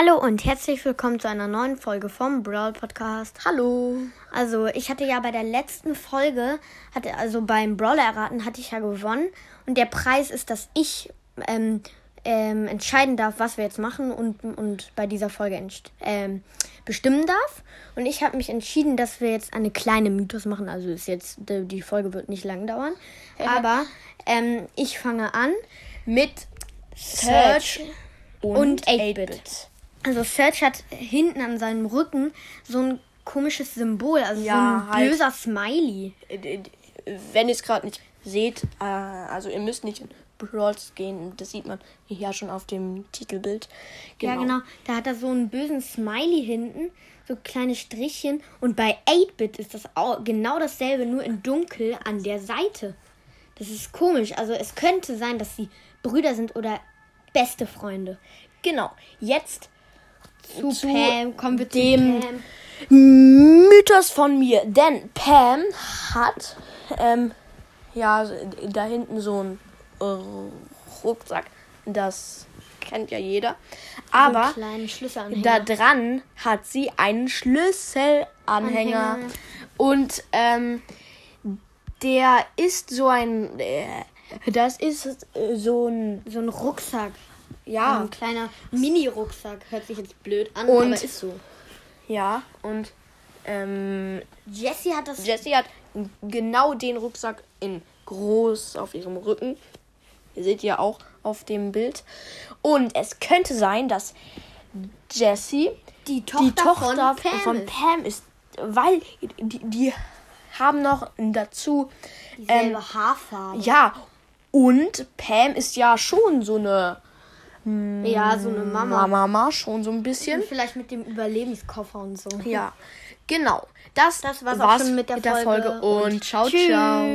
Hallo und herzlich willkommen zu einer neuen Folge vom Brawl Podcast. Hallo. Also, ich hatte ja bei der letzten Folge, hatte, also beim Brawler erraten, hatte ich ja gewonnen. Und der Preis ist, dass ich ähm, ähm, entscheiden darf, was wir jetzt machen und, und bei dieser Folge ähm, bestimmen darf. Und ich habe mich entschieden, dass wir jetzt eine kleine Mythos machen. Also ist jetzt die Folge wird nicht lang dauern. Aber ähm, ich fange an mit Search und 8-Bit. Also Search hat hinten an seinem Rücken so ein komisches Symbol, also Ja, so ein halt. böser Smiley. Äh, Wenn ihr es gerade nicht seht, äh, also ihr müsst nicht in Brawls gehen, das sieht man hier ja schon auf dem Titelbild. Ja, genau. Da hat er so einen bösen Smiley hinten, so kleine Strichchen. Und bei 8-Bit ist das auch genau dasselbe, nur in dunkel an der Seite. Das ist komisch. Also es könnte sein, dass sie Brüder sind oder beste Freunde. Genau. Jetzt Zu, Zu Pam, kommen wir dem- Pam. Mythos von mir, denn Pam hat ähm, ja da hinten so ein äh, Rucksack, das kennt ja jeder, aber da dran hat sie einen Schlüsselanhänger Anhänger. und ähm, der ist so ein, äh, das ist so ein, so ein Rucksack. Ja, Ein kleiner Mini-Rucksack. Hört sich jetzt blöd an, Und- aber ist so. ja und ähm, Jessie hat das. Jessie hat genau den Rucksack in groß auf ihrem Rücken. Ihr seht ja auch auf dem Bild. Und es könnte sein, dass Jessie Die die Tochter, Tochter von Pam. von ist. Pam ist, weil die, die haben noch dazu Dieselbe ähm, Haarfarbe. ja und Pam ist ja schon so eine Ja, so eine Mama. Mama schon so ein bisschen. Und vielleicht mit dem Überlebenskoffer und so. Ja, genau. Das, Das war's auch schon mit der Folge. und, Und ciao tschüss. ciao.